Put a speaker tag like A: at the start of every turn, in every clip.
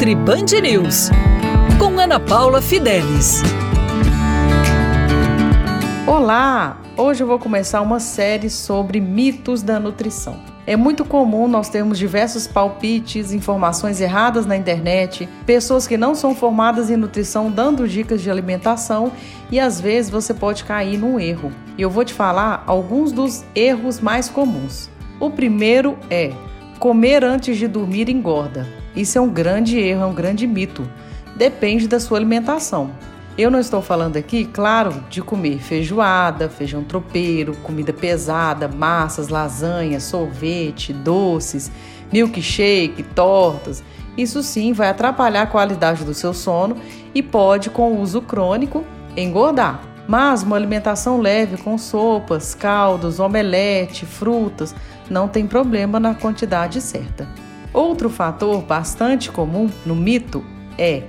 A: Nutri Band News, com Ana Paula Fidelis.
B: Olá! Hoje eu vou começar uma série sobre mitos da nutrição. É muito comum nós termos diversos palpites, informações erradas na internet, pessoas que não são formadas em nutrição dando dicas de alimentação e às vezes você pode cair num erro. E eu vou te falar alguns dos erros mais comuns. O primeiro é comer antes de dormir engorda. Isso é um grande erro, é um grande mito. Depende da sua alimentação. Eu não estou falando aqui, claro, de comer feijoada, feijão tropeiro, comida pesada, massas, lasanha, sorvete, doces, milkshake, tortas. Isso sim vai atrapalhar a qualidade do seu sono e pode, com o uso crônico, engordar. Mas uma alimentação leve com sopas, caldos, omelete, frutas, não tem problema na quantidade certa. Outro fator bastante comum no mito é: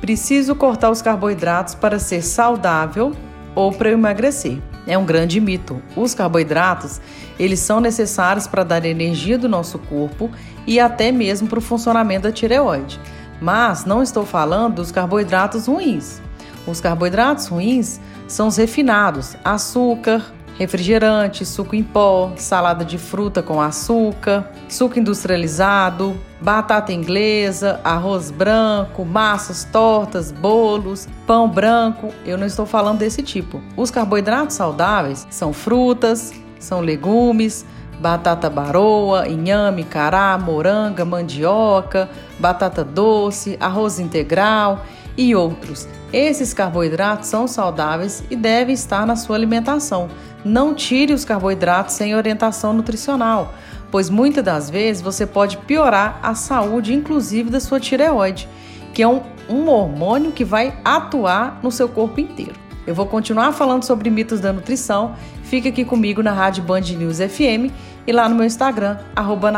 B: preciso cortar os carboidratos para ser saudável ou para emagrecer. É um grande mito. Os carboidratos, eles são necessários para dar energia do nosso corpo e até mesmo para o funcionamento da tireoide. Mas não estou falando dos carboidratos ruins. Os carboidratos ruins são os refinados, açúcar, refrigerante, suco em pó, salada de fruta com açúcar, suco industrializado, batata inglesa, arroz branco, massas, tortas, bolos, pão branco. Eu não estou falando desse tipo. Os carboidratos saudáveis são frutas, são legumes, batata baroa, inhame, cará, moranga, mandioca, batata doce, arroz integral e outros. Esses carboidratos são saudáveis e devem estar na sua alimentação. Não tire os carboidratos sem orientação nutricional, pois muitas das vezes você pode piorar a saúde, inclusive da sua tireoide, que é um, um hormônio que vai atuar no seu corpo inteiro. Eu vou continuar falando sobre mitos da nutrição. Fica aqui comigo na Rádio Band News FM e lá no meu Instagram, arroba